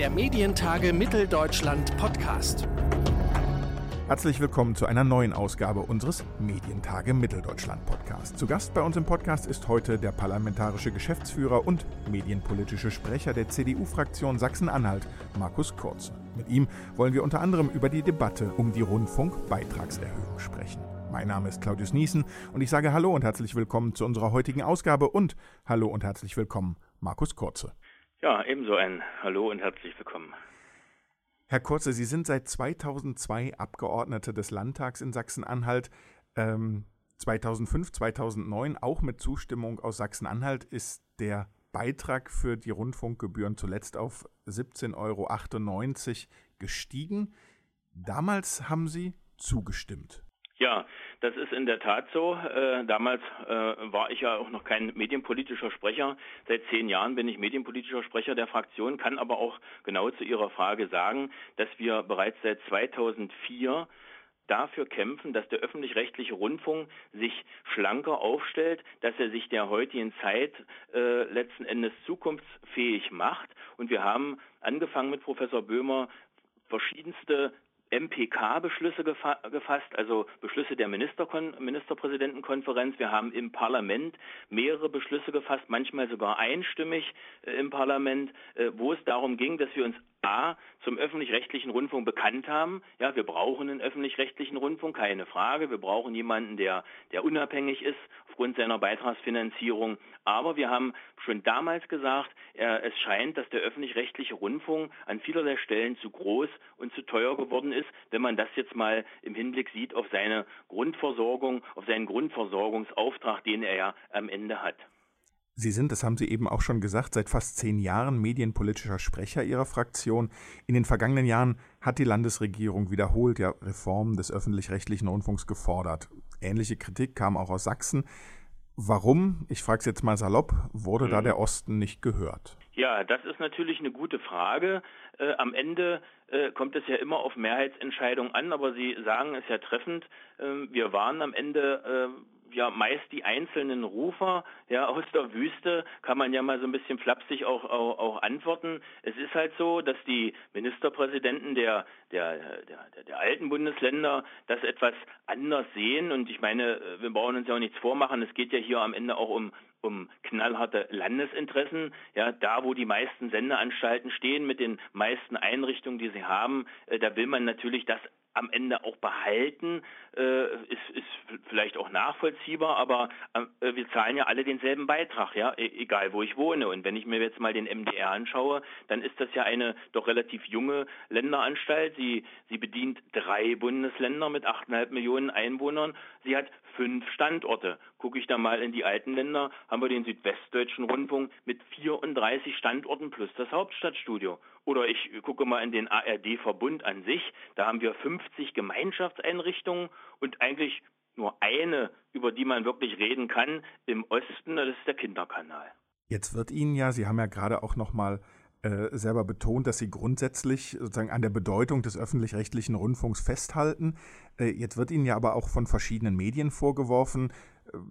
der Medientage Mitteldeutschland Podcast. Herzlich willkommen zu einer neuen Ausgabe unseres Medientage Mitteldeutschland Podcast. Zu Gast bei uns im Podcast ist heute der parlamentarische Geschäftsführer und medienpolitische Sprecher der CDU-Fraktion Sachsen-Anhalt, Markus Kurze. Mit ihm wollen wir unter anderem über die Debatte um die Rundfunkbeitragserhöhung sprechen. Mein Name ist Claudius Niesen und ich sage Hallo und herzlich willkommen zu unserer heutigen Ausgabe und Hallo und herzlich willkommen, Markus Kurze. Ja, ebenso ein Hallo und herzlich willkommen. Herr Kurze, Sie sind seit 2002 Abgeordneter des Landtags in Sachsen-Anhalt. Ähm, 2005, 2009, auch mit Zustimmung aus Sachsen-Anhalt, ist der Beitrag für die Rundfunkgebühren zuletzt auf 17,98 Euro gestiegen. Damals haben Sie zugestimmt. Ja, das ist in der Tat so. Äh, damals äh, war ich ja auch noch kein medienpolitischer Sprecher. Seit zehn Jahren bin ich medienpolitischer Sprecher der Fraktion, kann aber auch genau zu Ihrer Frage sagen, dass wir bereits seit 2004 dafür kämpfen, dass der öffentlich-rechtliche Rundfunk sich schlanker aufstellt, dass er sich der heutigen Zeit äh, letzten Endes zukunftsfähig macht. Und wir haben angefangen mit Professor Böhmer verschiedenste MPK-Beschlüsse gefasst, also Beschlüsse der Ministerkon Ministerpräsidentenkonferenz. Wir haben im Parlament mehrere Beschlüsse gefasst, manchmal sogar einstimmig äh, im Parlament, äh, wo es darum ging, dass wir uns A zum öffentlich-rechtlichen Rundfunk bekannt haben. Ja, wir brauchen einen öffentlich-rechtlichen Rundfunk, keine Frage. Wir brauchen jemanden, der, der unabhängig ist aufgrund seiner Beitragsfinanzierung. Aber wir haben schon damals gesagt, äh, es scheint, dass der öffentlich-rechtliche Rundfunk an vielerlei Stellen zu groß und zu teuer geworden ist, wenn man das jetzt mal im Hinblick sieht auf seine Grundversorgung, auf seinen Grundversorgungsauftrag, den er ja am Ende hat. Sie sind, das haben Sie eben auch schon gesagt, seit fast zehn Jahren medienpolitischer Sprecher Ihrer Fraktion. In den vergangenen Jahren hat die Landesregierung wiederholt ja Reformen des öffentlich-rechtlichen Rundfunks gefordert. Ähnliche Kritik kam auch aus Sachsen. Warum, ich frage es jetzt mal salopp, wurde mhm. da der Osten nicht gehört? Ja, das ist natürlich eine gute Frage. Äh, am Ende äh, kommt es ja immer auf Mehrheitsentscheidungen an, aber Sie sagen es ja treffend. Äh, wir waren am Ende äh, ja meist die einzelnen Rufer ja aus der Wüste kann man ja mal so ein bisschen flapsig auch, auch, auch antworten. Es ist halt so, dass die Ministerpräsidenten der, der, der, der alten Bundesländer das etwas anders sehen und ich meine, wir brauchen uns ja auch nichts vormachen. Es geht ja hier am Ende auch um um knallharte Landesinteressen. Ja, da wo die meisten Sendeanstalten stehen mit den meisten Einrichtungen, die sie haben, äh, da will man natürlich das am Ende auch behalten, äh, ist, ist vielleicht auch nachvollziehbar, aber äh, wir zahlen ja alle denselben Beitrag, ja, e egal wo ich wohne. Und wenn ich mir jetzt mal den MDR anschaue, dann ist das ja eine doch relativ junge Länderanstalt. Sie, sie bedient drei Bundesländer mit 8,5 Millionen Einwohnern. Sie hat fünf Standorte. Gucke ich da mal in die alten Länder, haben wir den Südwestdeutschen Rundfunk mit 34 Standorten plus das Hauptstadtstudio. Oder ich gucke mal in den ARD-Verbund an sich, da haben wir 50 Gemeinschaftseinrichtungen und eigentlich nur eine, über die man wirklich reden kann, im Osten, das ist der Kinderkanal. Jetzt wird Ihnen ja, Sie haben ja gerade auch noch mal äh, selber betont, dass Sie grundsätzlich sozusagen an der Bedeutung des öffentlich-rechtlichen Rundfunks festhalten. Äh, jetzt wird Ihnen ja aber auch von verschiedenen Medien vorgeworfen,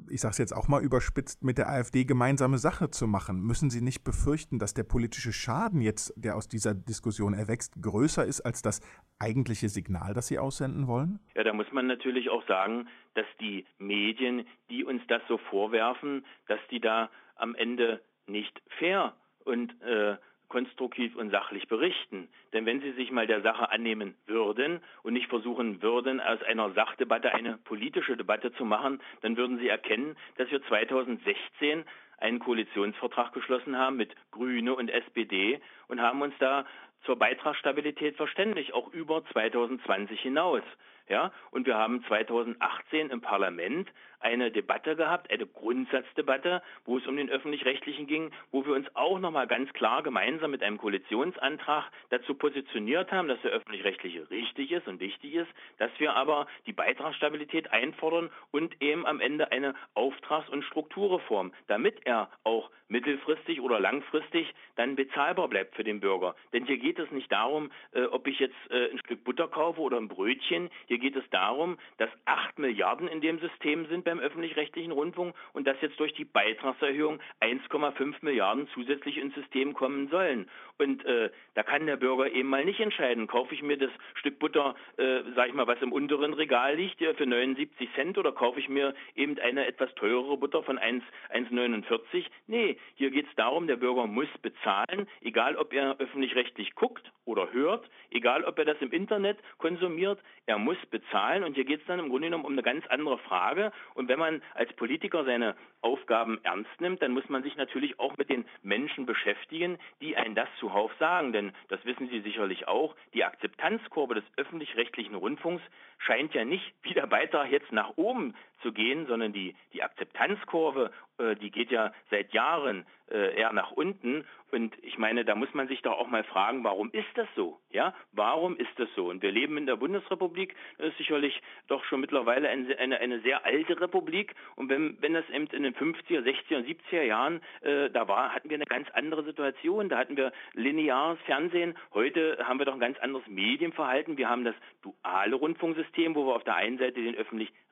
ich sage es jetzt auch mal überspitzt, mit der AfD gemeinsame Sache zu machen. Müssen Sie nicht befürchten, dass der politische Schaden jetzt, der aus dieser Diskussion erwächst, größer ist als das eigentliche Signal, das Sie aussenden wollen? Ja, da muss man natürlich auch sagen, dass die Medien, die uns das so vorwerfen, dass die da am Ende nicht fair und äh, konstruktiv und sachlich berichten. Denn wenn Sie sich mal der Sache annehmen würden und nicht versuchen würden, aus einer Sachdebatte eine politische Debatte zu machen, dann würden Sie erkennen, dass wir 2016 einen Koalitionsvertrag geschlossen haben mit Grüne und SPD und haben uns da zur Beitragsstabilität verständigt, auch über 2020 hinaus. Ja, und wir haben 2018 im Parlament eine Debatte gehabt, eine Grundsatzdebatte, wo es um den öffentlich-rechtlichen ging, wo wir uns auch nochmal ganz klar gemeinsam mit einem Koalitionsantrag dazu positioniert haben, dass der öffentlich-rechtliche richtig ist und wichtig ist, dass wir aber die Beitragsstabilität einfordern und eben am Ende eine Auftrags- und Strukturreform, damit er auch mittelfristig oder langfristig dann bezahlbar bleibt für den Bürger. Denn hier geht es nicht darum, äh, ob ich jetzt äh, ein Stück Butter kaufe oder ein Brötchen. Hier geht es darum, dass 8 Milliarden in dem System sind beim öffentlich-rechtlichen Rundfunk und dass jetzt durch die Beitragserhöhung 1,5 Milliarden zusätzlich ins System kommen sollen. Und äh, da kann der Bürger eben mal nicht entscheiden, kaufe ich mir das Stück Butter, äh, sag ich mal, was im unteren Regal liegt, ja, für 79 Cent oder kaufe ich mir eben eine etwas teurere Butter von 1,49? Nee, hier geht es darum, der Bürger muss bezahlen, egal ob er öffentlich-rechtlich guckt oder hört, egal ob er das im Internet konsumiert, er muss bezahlen und hier geht es dann im Grunde genommen um eine ganz andere Frage und wenn man als Politiker seine Aufgaben ernst nimmt, dann muss man sich natürlich auch mit den Menschen beschäftigen, die einen das zuhauf sagen, denn das wissen Sie sicherlich auch, die Akzeptanzkurve des öffentlich-rechtlichen Rundfunks scheint ja nicht wie der Beitrag jetzt nach oben zu gehen, sondern die, die Akzeptanzkurve, äh, die geht ja seit Jahren äh, eher nach unten. Und ich meine, da muss man sich doch auch mal fragen, warum ist das so? Ja, warum ist das so? Und wir leben in der Bundesrepublik, das ist sicherlich doch schon mittlerweile eine, eine, eine sehr alte Republik. Und wenn, wenn das eben in den 50er, 60er und 70er Jahren äh, da war, hatten wir eine ganz andere Situation. Da hatten wir lineares Fernsehen. Heute haben wir doch ein ganz anderes Medienverhalten. Wir haben das duale Rundfunksystem, wo wir auf der einen Seite den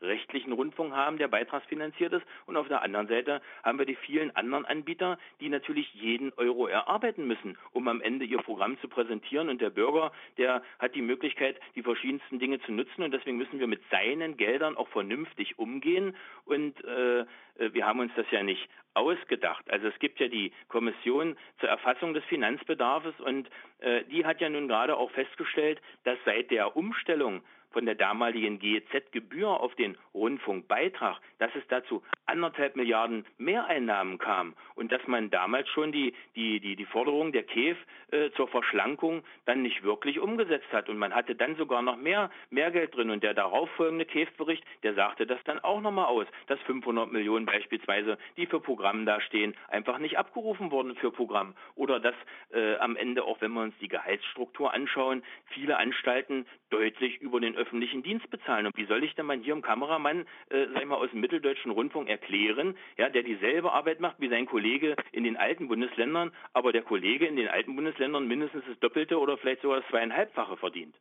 öffentlich-rechtlichen Rundfunk haben, der beitragsfinanziert ist, und auf der anderen Seite haben wir die vielen anderen Anbieter, die natürlich jeden Euro erarbeiten müssen, um am Ende ihr Programm zu präsentieren. Und der Bürger, der hat die Möglichkeit, die verschiedensten Dinge zu nutzen. Und deswegen müssen wir mit seinen Geldern auch vernünftig umgehen. Und äh, wir haben uns das ja nicht ausgedacht. Also es gibt ja die Kommission zur Erfassung des Finanzbedarfs und äh, die hat ja nun gerade auch festgestellt, dass seit der Umstellung von der damaligen GEZ-Gebühr auf den Rundfunkbeitrag, dass es dazu anderthalb Milliarden Mehreinnahmen kam und dass man damals schon die, die, die, die Forderung der KEF äh, zur Verschlankung dann nicht wirklich umgesetzt hat. Und man hatte dann sogar noch mehr, mehr Geld drin. Und der darauffolgende KEF-Bericht, der sagte das dann auch nochmal aus, dass 500 Millionen beispielsweise, die für Programm dastehen, einfach nicht abgerufen wurden für Programm. Oder dass äh, am Ende, auch wenn wir uns die Gehaltsstruktur anschauen, viele Anstalten deutlich über den öffentlichen Dienst bezahlen. Und wie soll ich denn mal hier im Kameramann, äh, sag ich mal, aus dem mitteldeutschen Rundfunk erklären, ja, der dieselbe Arbeit macht wie sein Kollege in den alten Bundesländern, aber der Kollege in den alten Bundesländern mindestens das Doppelte oder vielleicht sogar das zweieinhalbfache verdient?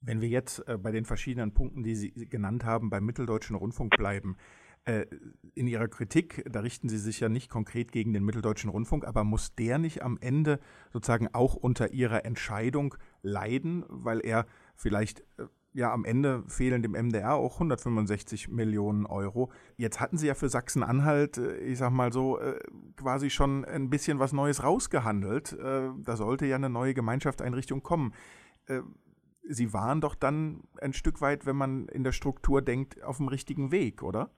Wenn wir jetzt äh, bei den verschiedenen Punkten, die Sie genannt haben, beim Mitteldeutschen Rundfunk bleiben, äh, in Ihrer Kritik, da richten Sie sich ja nicht konkret gegen den Mitteldeutschen Rundfunk, aber muss der nicht am Ende sozusagen auch unter Ihrer Entscheidung leiden, weil er vielleicht äh, ja am Ende fehlen dem MDR auch 165 Millionen Euro. Jetzt hatten Sie ja für Sachsen-Anhalt, äh, ich sag mal so, äh, quasi schon ein bisschen was Neues rausgehandelt. Da sollte ja eine neue Gemeinschaftseinrichtung kommen. Sie waren doch dann ein Stück weit, wenn man in der Struktur denkt, auf dem richtigen Weg, oder?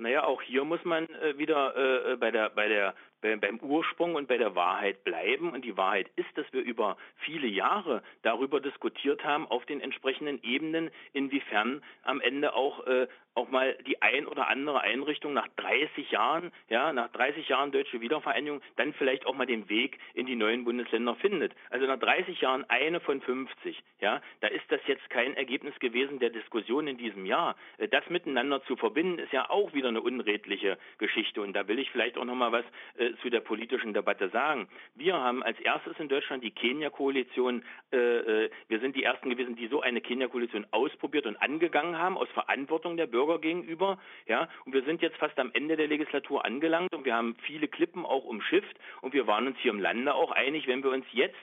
Naja, auch hier muss man äh, wieder äh, bei der, bei der beim Ursprung und bei der Wahrheit bleiben. Und die Wahrheit ist, dass wir über viele Jahre darüber diskutiert haben, auf den entsprechenden Ebenen, inwiefern am Ende auch, äh, auch mal die ein oder andere Einrichtung nach 30 Jahren, ja, nach 30 Jahren deutsche Wiedervereinigung, dann vielleicht auch mal den Weg in die neuen Bundesländer findet. Also nach 30 Jahren eine von 50, ja, da ist das jetzt kein Ergebnis gewesen der Diskussion in diesem Jahr. Äh, das miteinander zu verbinden, ist ja auch wieder eine unredliche Geschichte. Und da will ich vielleicht auch noch mal was äh, zu der politischen Debatte sagen. Wir haben als erstes in Deutschland die Kenia-Koalition, äh, äh, wir sind die Ersten gewesen, die so eine Kenia-Koalition ausprobiert und angegangen haben, aus Verantwortung der Bürger gegenüber. Ja, und wir sind jetzt fast am Ende der Legislatur angelangt und wir haben viele Klippen auch umschifft und wir waren uns hier im Lande auch einig, wenn wir uns jetzt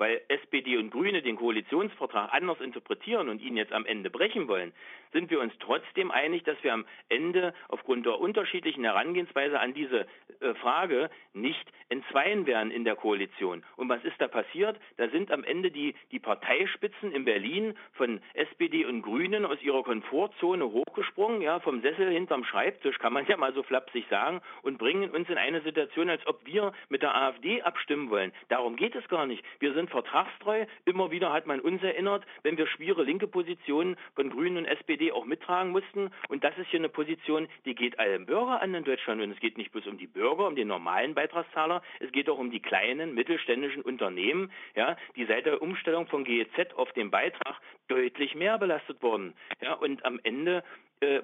weil SPD und Grüne den Koalitionsvertrag anders interpretieren und ihn jetzt am Ende brechen wollen, sind wir uns trotzdem einig, dass wir am Ende aufgrund der unterschiedlichen Herangehensweise an diese äh, Frage nicht entzweien werden in der Koalition. Und was ist da passiert? Da sind am Ende die, die Parteispitzen in Berlin von SPD und Grünen aus ihrer Komfortzone hochgesprungen, ja, vom Sessel hinterm Schreibtisch, kann man ja mal so flapsig sagen, und bringen uns in eine Situation, als ob wir mit der AfD abstimmen wollen. Darum geht es gar nicht. Wir sind vertragstreu. Immer wieder hat man uns erinnert, wenn wir schwere linke Positionen von Grünen und SPD auch mittragen mussten. Und das ist hier eine Position, die geht allen Bürger an in Deutschland. Und es geht nicht bloß um die Bürger, um den normalen Beitragszahler, es geht auch um die kleinen, mittelständischen Unternehmen, ja, die seit der Umstellung von GEZ auf den Beitrag deutlich mehr belastet wurden. Ja, und am Ende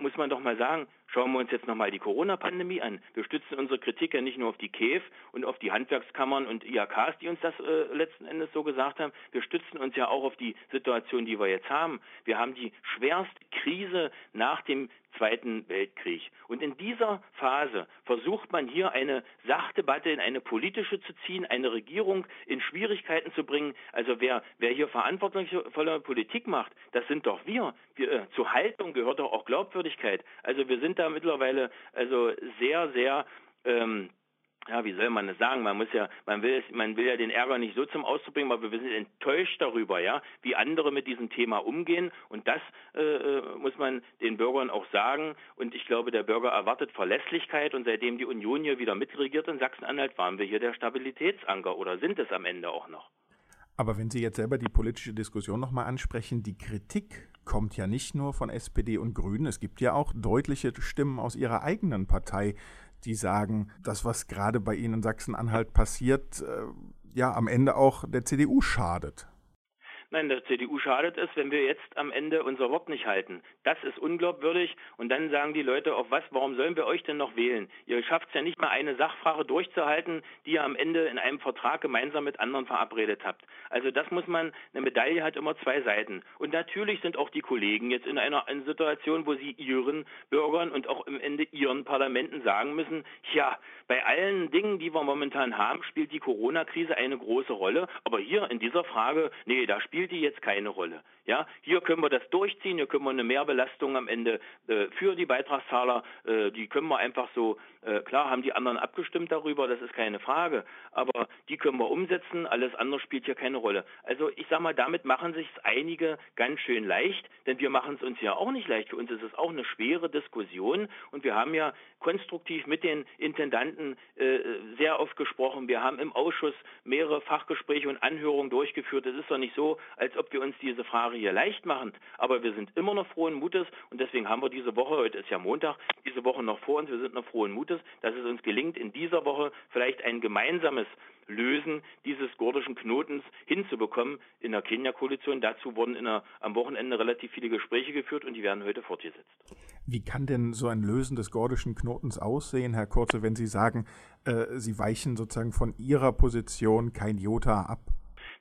muss man doch mal sagen, schauen wir uns jetzt nochmal die Corona-Pandemie an. Wir stützen unsere Kritik ja nicht nur auf die KEF und auf die Handwerkskammern und IHKs, die uns das äh, letzten Endes so gesagt haben. Wir stützen uns ja auch auf die Situation, die wir jetzt haben. Wir haben die schwerste Krise nach dem Zweiten Weltkrieg. Und in dieser Phase versucht man hier eine Sachdebatte in eine politische zu ziehen, eine Regierung in Schwierigkeiten zu bringen. Also wer, wer hier verantwortungsvolle Politik macht, das sind doch wir. wir äh, zur Haltung gehört doch auch Glaubwürdigkeit. Also wir sind da mittlerweile also sehr, sehr ähm, ja, wie soll man das sagen? Man muss ja, man will, man will ja den Ärger nicht so zum Ausdruck bringen, aber wir sind enttäuscht darüber, ja, wie andere mit diesem Thema umgehen. Und das äh, äh, muss man den Bürgern auch sagen. Und ich glaube, der Bürger erwartet Verlässlichkeit. Und seitdem die Union hier wieder mitregiert in Sachsen-Anhalt, waren wir hier der Stabilitätsanker oder sind es am Ende auch noch. Aber wenn Sie jetzt selber die politische Diskussion nochmal ansprechen, die Kritik kommt ja nicht nur von SPD und Grünen, es gibt ja auch deutliche Stimmen aus Ihrer eigenen Partei, die sagen, das, was gerade bei Ihnen in Sachsen-Anhalt passiert, äh, ja am Ende auch der CDU schadet. Nein, der CDU schadet es, wenn wir jetzt am Ende unser Wort nicht halten. Das ist unglaubwürdig und dann sagen die Leute, auf was, warum sollen wir euch denn noch wählen? Ihr schafft es ja nicht mal eine Sachfrage durchzuhalten, die ihr am Ende in einem Vertrag gemeinsam mit anderen verabredet habt. Also das muss man, eine Medaille hat immer zwei Seiten. Und natürlich sind auch die Kollegen jetzt in einer, einer Situation, wo sie ihren Bürgern und auch im Ende ihren Parlamenten sagen müssen, ja, bei allen Dingen, die wir momentan haben, spielt die Corona-Krise eine große Rolle. Aber hier in dieser Frage, nee, da spielt die jetzt keine Rolle. Ja, hier können wir das durchziehen, hier können wir eine Mehrbelastung am Ende äh, für die Beitragszahler, äh, die können wir einfach so, äh, klar haben die anderen abgestimmt darüber, das ist keine Frage, aber die können wir umsetzen, alles andere spielt hier keine Rolle. Also ich sage mal, damit machen sich einige ganz schön leicht, denn wir machen es uns ja auch nicht leicht. Für uns ist es auch eine schwere Diskussion und wir haben ja konstruktiv mit den Intendanten äh, sehr oft gesprochen. Wir haben im Ausschuss mehrere Fachgespräche und Anhörungen durchgeführt. Es ist doch nicht so, als ob wir uns diese Frage hier leicht machen. Aber wir sind immer noch frohen Mutes und deswegen haben wir diese Woche, heute ist ja Montag, diese Woche noch vor uns, wir sind noch frohen Mutes, dass es uns gelingt, in dieser Woche vielleicht ein gemeinsames Lösen dieses gordischen Knotens hinzubekommen in der Kenia-Koalition. Dazu wurden der, am Wochenende relativ viele Gespräche geführt und die werden heute fortgesetzt. Wie kann denn so ein Lösen des gordischen Knotens aussehen, Herr Kurze, wenn Sie sagen, äh, Sie weichen sozusagen von Ihrer Position kein Jota ab?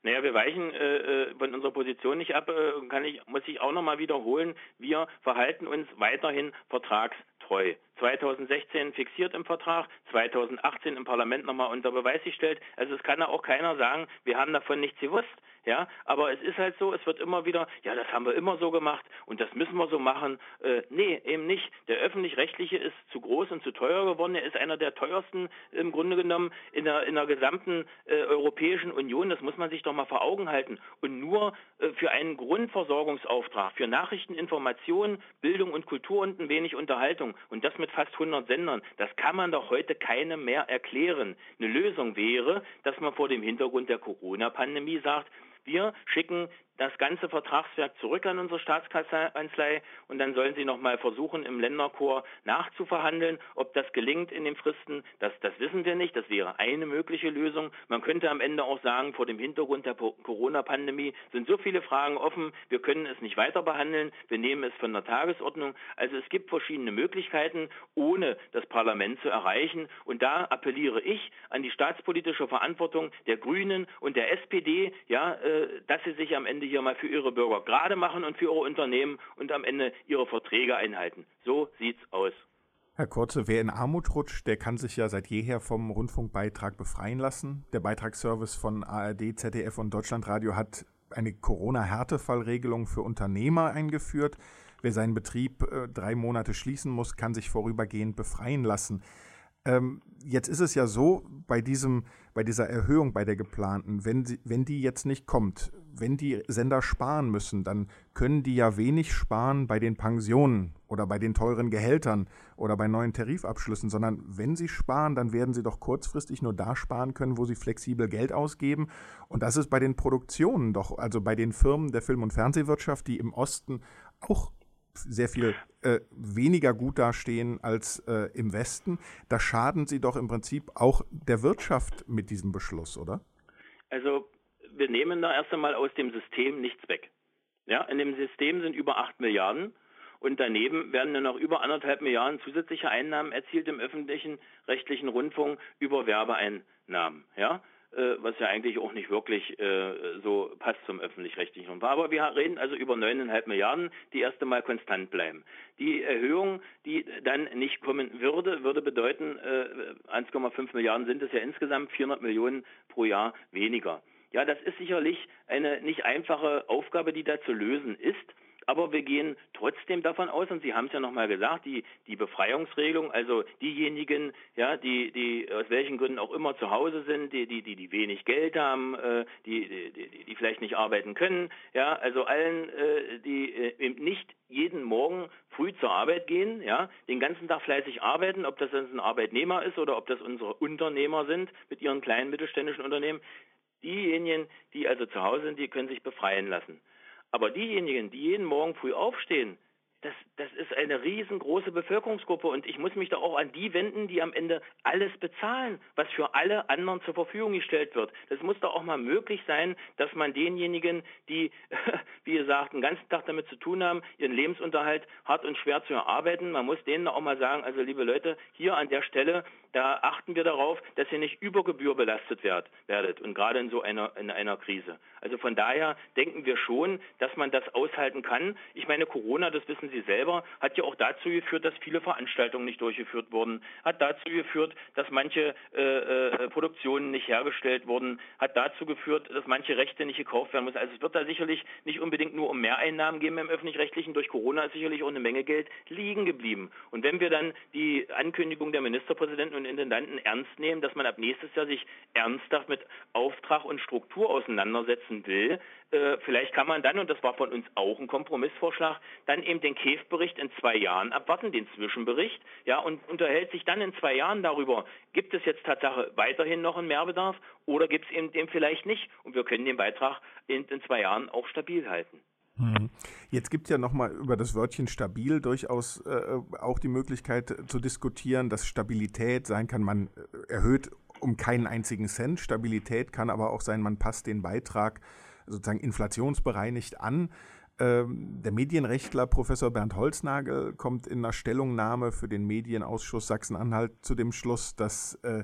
Naja, wir weichen äh, äh, von unserer Position nicht ab, äh, kann ich, muss ich auch nochmal wiederholen. Wir verhalten uns weiterhin vertragstreu. 2016 fixiert im Vertrag, 2018 im Parlament nochmal unter Beweis gestellt. Also es kann ja auch keiner sagen, wir haben davon nichts gewusst. Ja, aber es ist halt so, es wird immer wieder, ja, das haben wir immer so gemacht und das müssen wir so machen. Äh, nee, eben nicht. Der öffentlich-rechtliche ist zu groß und zu teuer geworden. Er ist einer der teuersten im Grunde genommen in der, in der gesamten äh, Europäischen Union. Das muss man sich doch mal vor Augen halten. Und nur äh, für einen Grundversorgungsauftrag, für Nachrichten, Informationen, Bildung und Kultur und ein wenig Unterhaltung und das mit fast 100 Sendern, das kann man doch heute keinem mehr erklären. Eine Lösung wäre, dass man vor dem Hintergrund der Corona-Pandemie sagt, wir schicken das ganze Vertragswerk zurück an unsere Staatskanzlei und dann sollen sie nochmal versuchen, im Länderchor nachzuverhandeln. Ob das gelingt in den Fristen, das, das wissen wir nicht. Das wäre eine mögliche Lösung. Man könnte am Ende auch sagen, vor dem Hintergrund der Corona-Pandemie sind so viele Fragen offen, wir können es nicht weiter behandeln, wir nehmen es von der Tagesordnung. Also es gibt verschiedene Möglichkeiten, ohne das Parlament zu erreichen. Und da appelliere ich an die staatspolitische Verantwortung der Grünen und der SPD, ja, äh, dass sie sich am Ende Ende hier mal für ihre Bürger gerade machen und für ihre Unternehmen und am Ende ihre Verträge einhalten. So sieht's aus. Herr Kurze, wer in Armut rutscht, der kann sich ja seit jeher vom Rundfunkbeitrag befreien lassen. Der Beitragsservice von ARD, ZDF und Deutschlandradio hat eine Corona-Härtefallregelung für Unternehmer eingeführt. Wer seinen Betrieb äh, drei Monate schließen muss, kann sich vorübergehend befreien lassen. Ähm, jetzt ist es ja so, bei, diesem, bei dieser Erhöhung, bei der geplanten, wenn, sie, wenn die jetzt nicht kommt, wenn die Sender sparen müssen, dann können die ja wenig sparen bei den Pensionen oder bei den teuren Gehältern oder bei neuen Tarifabschlüssen, sondern wenn sie sparen, dann werden sie doch kurzfristig nur da sparen können, wo sie flexibel Geld ausgeben. Und das ist bei den Produktionen doch, also bei den Firmen der Film- und Fernsehwirtschaft, die im Osten auch sehr viel äh, weniger gut dastehen als äh, im Westen. Da schaden sie doch im Prinzip auch der Wirtschaft mit diesem Beschluss, oder? Also wir nehmen da erst einmal aus dem System nichts weg. Ja, in dem System sind über 8 Milliarden Und daneben werden dann noch über anderthalb Milliarden zusätzliche Einnahmen erzielt im öffentlichen rechtlichen Rundfunk über Werbeeinnahmen. Ja? Äh, was ja eigentlich auch nicht wirklich äh, so passt zum öffentlich-rechtlichen Rundfunk. Aber wir reden also über 9,5 Milliarden, die erst einmal konstant bleiben. Die Erhöhung, die dann nicht kommen würde, würde bedeuten, äh, 1,5 Milliarden sind es ja insgesamt, 400 Millionen pro Jahr weniger. Ja, das ist sicherlich eine nicht einfache Aufgabe, die da zu lösen ist. Aber wir gehen trotzdem davon aus, und Sie haben es ja nochmal gesagt, die, die Befreiungsregelung, also diejenigen, ja, die, die aus welchen Gründen auch immer zu Hause sind, die, die, die, die wenig Geld haben, äh, die, die, die, die vielleicht nicht arbeiten können, ja, also allen, äh, die äh, nicht jeden Morgen früh zur Arbeit gehen, ja, den ganzen Tag fleißig arbeiten, ob das ein Arbeitnehmer ist oder ob das unsere Unternehmer sind mit ihren kleinen mittelständischen Unternehmen, diejenigen, die also zu Hause sind, die können sich befreien lassen. Aber diejenigen, die jeden Morgen früh aufstehen, das, das ist eine riesengroße Bevölkerungsgruppe und ich muss mich da auch an die wenden, die am Ende alles bezahlen, was für alle anderen zur Verfügung gestellt wird. Das muss doch auch mal möglich sein, dass man denjenigen, die, wie gesagt, den ganzen Tag damit zu tun haben, ihren Lebensunterhalt hart und schwer zu erarbeiten, man muss denen auch mal sagen, also liebe Leute, hier an der Stelle, da achten wir darauf, dass ihr nicht über Gebühr belastet werdet und gerade in so einer, in einer Krise. Also von daher denken wir schon, dass man das aushalten kann. Ich meine, Corona, das wissen Sie selber, hat ja auch dazu geführt, dass viele Veranstaltungen nicht durchgeführt wurden, hat dazu geführt, dass manche äh, äh, Produktionen nicht hergestellt wurden, hat dazu geführt, dass manche Rechte nicht gekauft werden müssen. Also es wird da sicherlich nicht unbedingt nur um Mehreinnahmen geben im öffentlich-rechtlichen. Durch Corona ist sicherlich auch eine Menge Geld liegen geblieben. Und wenn wir dann die Ankündigung der Ministerpräsidenten und Intendanten ernst nehmen, dass man ab nächstes Jahr sich ernsthaft mit Auftrag und Struktur auseinandersetzen will, äh, vielleicht kann man dann, und das war von uns auch ein Kompromissvorschlag, dann eben den KEF-Bericht in zwei Jahren abwarten, den Zwischenbericht, ja, und unterhält sich dann in zwei Jahren darüber, gibt es jetzt Tatsache weiterhin noch einen Mehrbedarf oder gibt es eben den vielleicht nicht? Und wir können den Beitrag in, in zwei Jahren auch stabil halten. Hm. Jetzt gibt es ja nochmal über das Wörtchen stabil durchaus äh, auch die Möglichkeit zu diskutieren, dass Stabilität sein kann, man erhöht um keinen einzigen Cent. Stabilität kann aber auch sein, man passt den Beitrag sozusagen inflationsbereinigt an. Ähm, der Medienrechtler Professor Bernd Holznagel kommt in einer Stellungnahme für den Medienausschuss Sachsen-Anhalt zu dem Schluss, dass äh,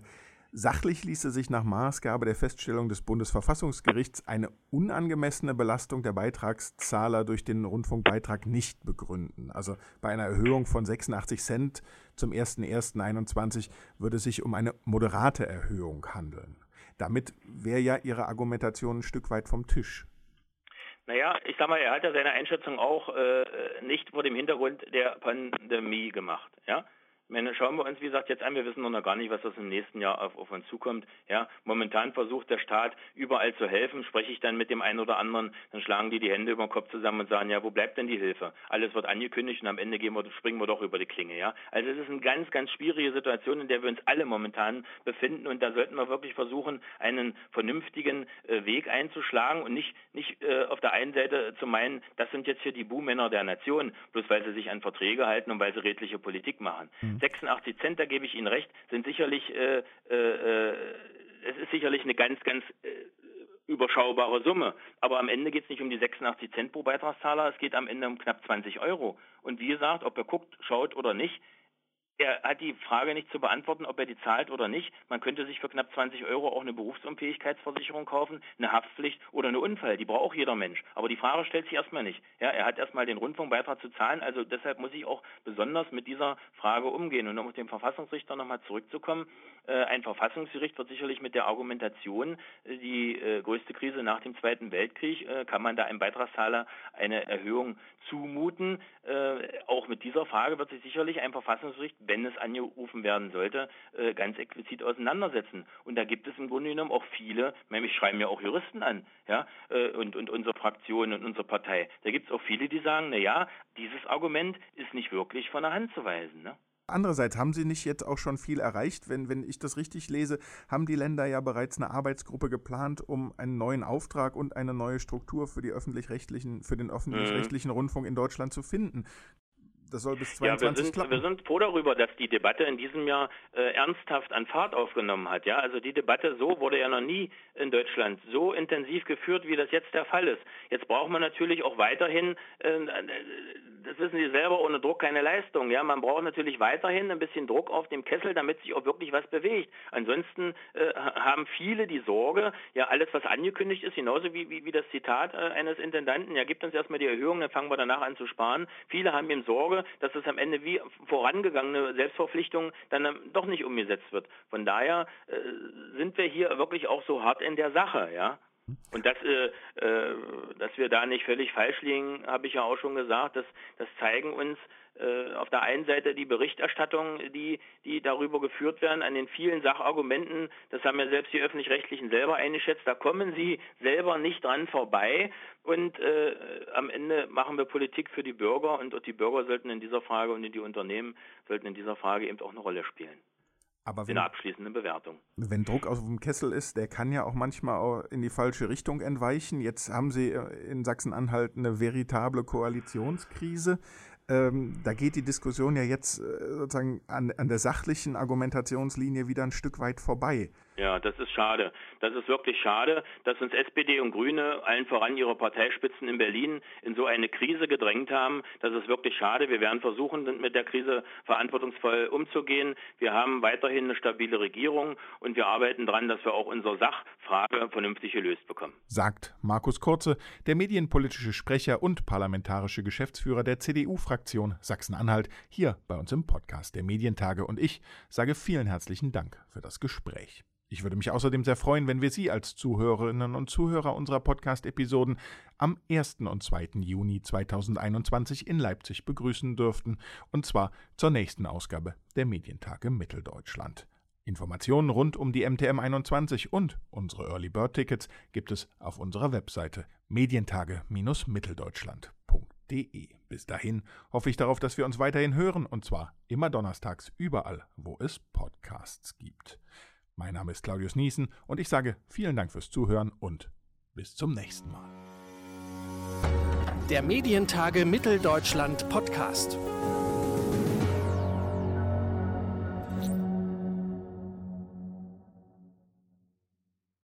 sachlich ließe sich nach Maßgabe der Feststellung des Bundesverfassungsgerichts eine unangemessene Belastung der Beitragszahler durch den Rundfunkbeitrag nicht begründen. Also bei einer Erhöhung von 86 Cent zum 01.01.21 würde es sich um eine moderate Erhöhung handeln. Damit wäre ja Ihre Argumentation ein Stück weit vom Tisch. Naja, ich sag mal, er hat ja seine Einschätzung auch äh, nicht vor dem Hintergrund der Pandemie gemacht. Ja? Meine, schauen wir uns, wie gesagt, jetzt an. Wir wissen noch gar nicht, was das im nächsten Jahr auf, auf uns zukommt. Ja, momentan versucht der Staat überall zu helfen. Spreche ich dann mit dem einen oder anderen, dann schlagen die die Hände über den Kopf zusammen und sagen, ja, wo bleibt denn die Hilfe? Alles wird angekündigt und am Ende gehen wir, springen wir doch über die Klinge. Ja, also es ist eine ganz, ganz schwierige Situation, in der wir uns alle momentan befinden und da sollten wir wirklich versuchen, einen vernünftigen äh, Weg einzuschlagen und nicht, nicht äh, auf der einen Seite zu meinen, das sind jetzt hier die Buhmänner der Nation, bloß weil sie sich an Verträge halten und weil sie redliche Politik machen. Mhm. 86 Cent, da gebe ich Ihnen recht, sind sicherlich, äh, äh, äh, es ist sicherlich eine ganz, ganz äh, überschaubare Summe. Aber am Ende geht es nicht um die 86 Cent pro Beitragszahler, es geht am Ende um knapp 20 Euro. Und wie gesagt, ob er guckt, schaut oder nicht, er hat die Frage nicht zu beantworten, ob er die zahlt oder nicht. Man könnte sich für knapp 20 Euro auch eine Berufsunfähigkeitsversicherung kaufen, eine Haftpflicht oder eine Unfall. Die braucht auch jeder Mensch. Aber die Frage stellt sich erstmal nicht. Ja, er hat erstmal den Rundfunkbeitrag zu zahlen. Also deshalb muss ich auch besonders mit dieser Frage umgehen. Und um auf den Verfassungsrichter nochmal zurückzukommen, äh, ein Verfassungsgericht wird sicherlich mit der Argumentation, äh, die äh, größte Krise nach dem Zweiten Weltkrieg, kann man da einem Beitragszahler eine Erhöhung zumuten. Auch mit dieser Frage wird sich sicherlich ein Verfassungsgericht, wenn es angerufen werden sollte, ganz explizit auseinandersetzen. Und da gibt es im Grunde genommen auch viele, nämlich schreiben ja auch Juristen an, ja, und, und unsere Fraktion und unsere Partei. Da gibt es auch viele, die sagen, na ja, dieses Argument ist nicht wirklich von der Hand zu weisen. Ne? Andererseits haben sie nicht jetzt auch schon viel erreicht. Wenn, wenn ich das richtig lese, haben die Länder ja bereits eine Arbeitsgruppe geplant, um einen neuen Auftrag und eine neue Struktur für, die öffentlich-rechtlichen, für den öffentlich-rechtlichen mhm. Rundfunk in Deutschland zu finden. Das soll bis 22 ja, wir sind, klappen. Wir sind froh darüber, dass die Debatte in diesem Jahr äh, ernsthaft an Fahrt aufgenommen hat. Ja, also die Debatte so wurde ja noch nie in Deutschland so intensiv geführt, wie das jetzt der Fall ist. Jetzt braucht man natürlich auch weiterhin äh, das wissen Sie selber, ohne Druck keine Leistung. Ja, man braucht natürlich weiterhin ein bisschen Druck auf dem Kessel, damit sich auch wirklich was bewegt. Ansonsten äh, haben viele die Sorge, ja, alles, was angekündigt ist, genauso wie, wie, wie das Zitat äh, eines Intendanten, ja, gibt uns erstmal die Erhöhung, dann fangen wir danach an zu sparen. Viele haben eben Sorge, dass es am Ende wie vorangegangene Selbstverpflichtung dann ähm, doch nicht umgesetzt wird. Von daher äh, sind wir hier wirklich auch so hart in der Sache, ja. Und dass, äh, äh, dass wir da nicht völlig falsch liegen, habe ich ja auch schon gesagt. Das, das zeigen uns äh, auf der einen Seite die Berichterstattung, die, die darüber geführt werden, an den vielen Sachargumenten. Das haben ja selbst die Öffentlich-Rechtlichen selber eingeschätzt. Da kommen sie selber nicht dran vorbei. Und äh, am Ende machen wir Politik für die Bürger. Und die Bürger sollten in dieser Frage und die Unternehmen sollten in dieser Frage eben auch eine Rolle spielen. Aber wenn, in der abschließenden Bewertung. Wenn Druck auf dem Kessel ist, der kann ja auch manchmal auch in die falsche Richtung entweichen. Jetzt haben Sie äh, in Sachsen-Anhalt eine veritable Koalitionskrise. Ähm, da geht die Diskussion ja jetzt äh, sozusagen an, an der sachlichen Argumentationslinie wieder ein Stück weit vorbei. Ja, das ist schade. Das ist wirklich schade, dass uns SPD und Grüne, allen voran ihre Parteispitzen in Berlin, in so eine Krise gedrängt haben. Das ist wirklich schade. Wir werden versuchen, mit der Krise verantwortungsvoll umzugehen. Wir haben weiterhin eine stabile Regierung und wir arbeiten daran, dass wir auch unsere Sachfrage vernünftig gelöst bekommen. Sagt Markus Kurze, der medienpolitische Sprecher und parlamentarische Geschäftsführer der CDU-Fraktion Sachsen-Anhalt, hier bei uns im Podcast der Medientage. Und ich sage vielen herzlichen Dank für das Gespräch. Ich würde mich außerdem sehr freuen, wenn wir Sie als Zuhörerinnen und Zuhörer unserer Podcast-Episoden am 1. und 2. Juni 2021 in Leipzig begrüßen dürften, und zwar zur nächsten Ausgabe der Medientage Mitteldeutschland. Informationen rund um die MTM 21 und unsere Early Bird Tickets gibt es auf unserer Webseite medientage-mitteldeutschland.de. Bis dahin hoffe ich darauf, dass wir uns weiterhin hören und zwar immer donnerstags überall, wo es Podcasts gibt. Mein Name ist Claudius Niesen und ich sage vielen Dank fürs Zuhören und bis zum nächsten Mal. Der Medientage Mitteldeutschland Podcast.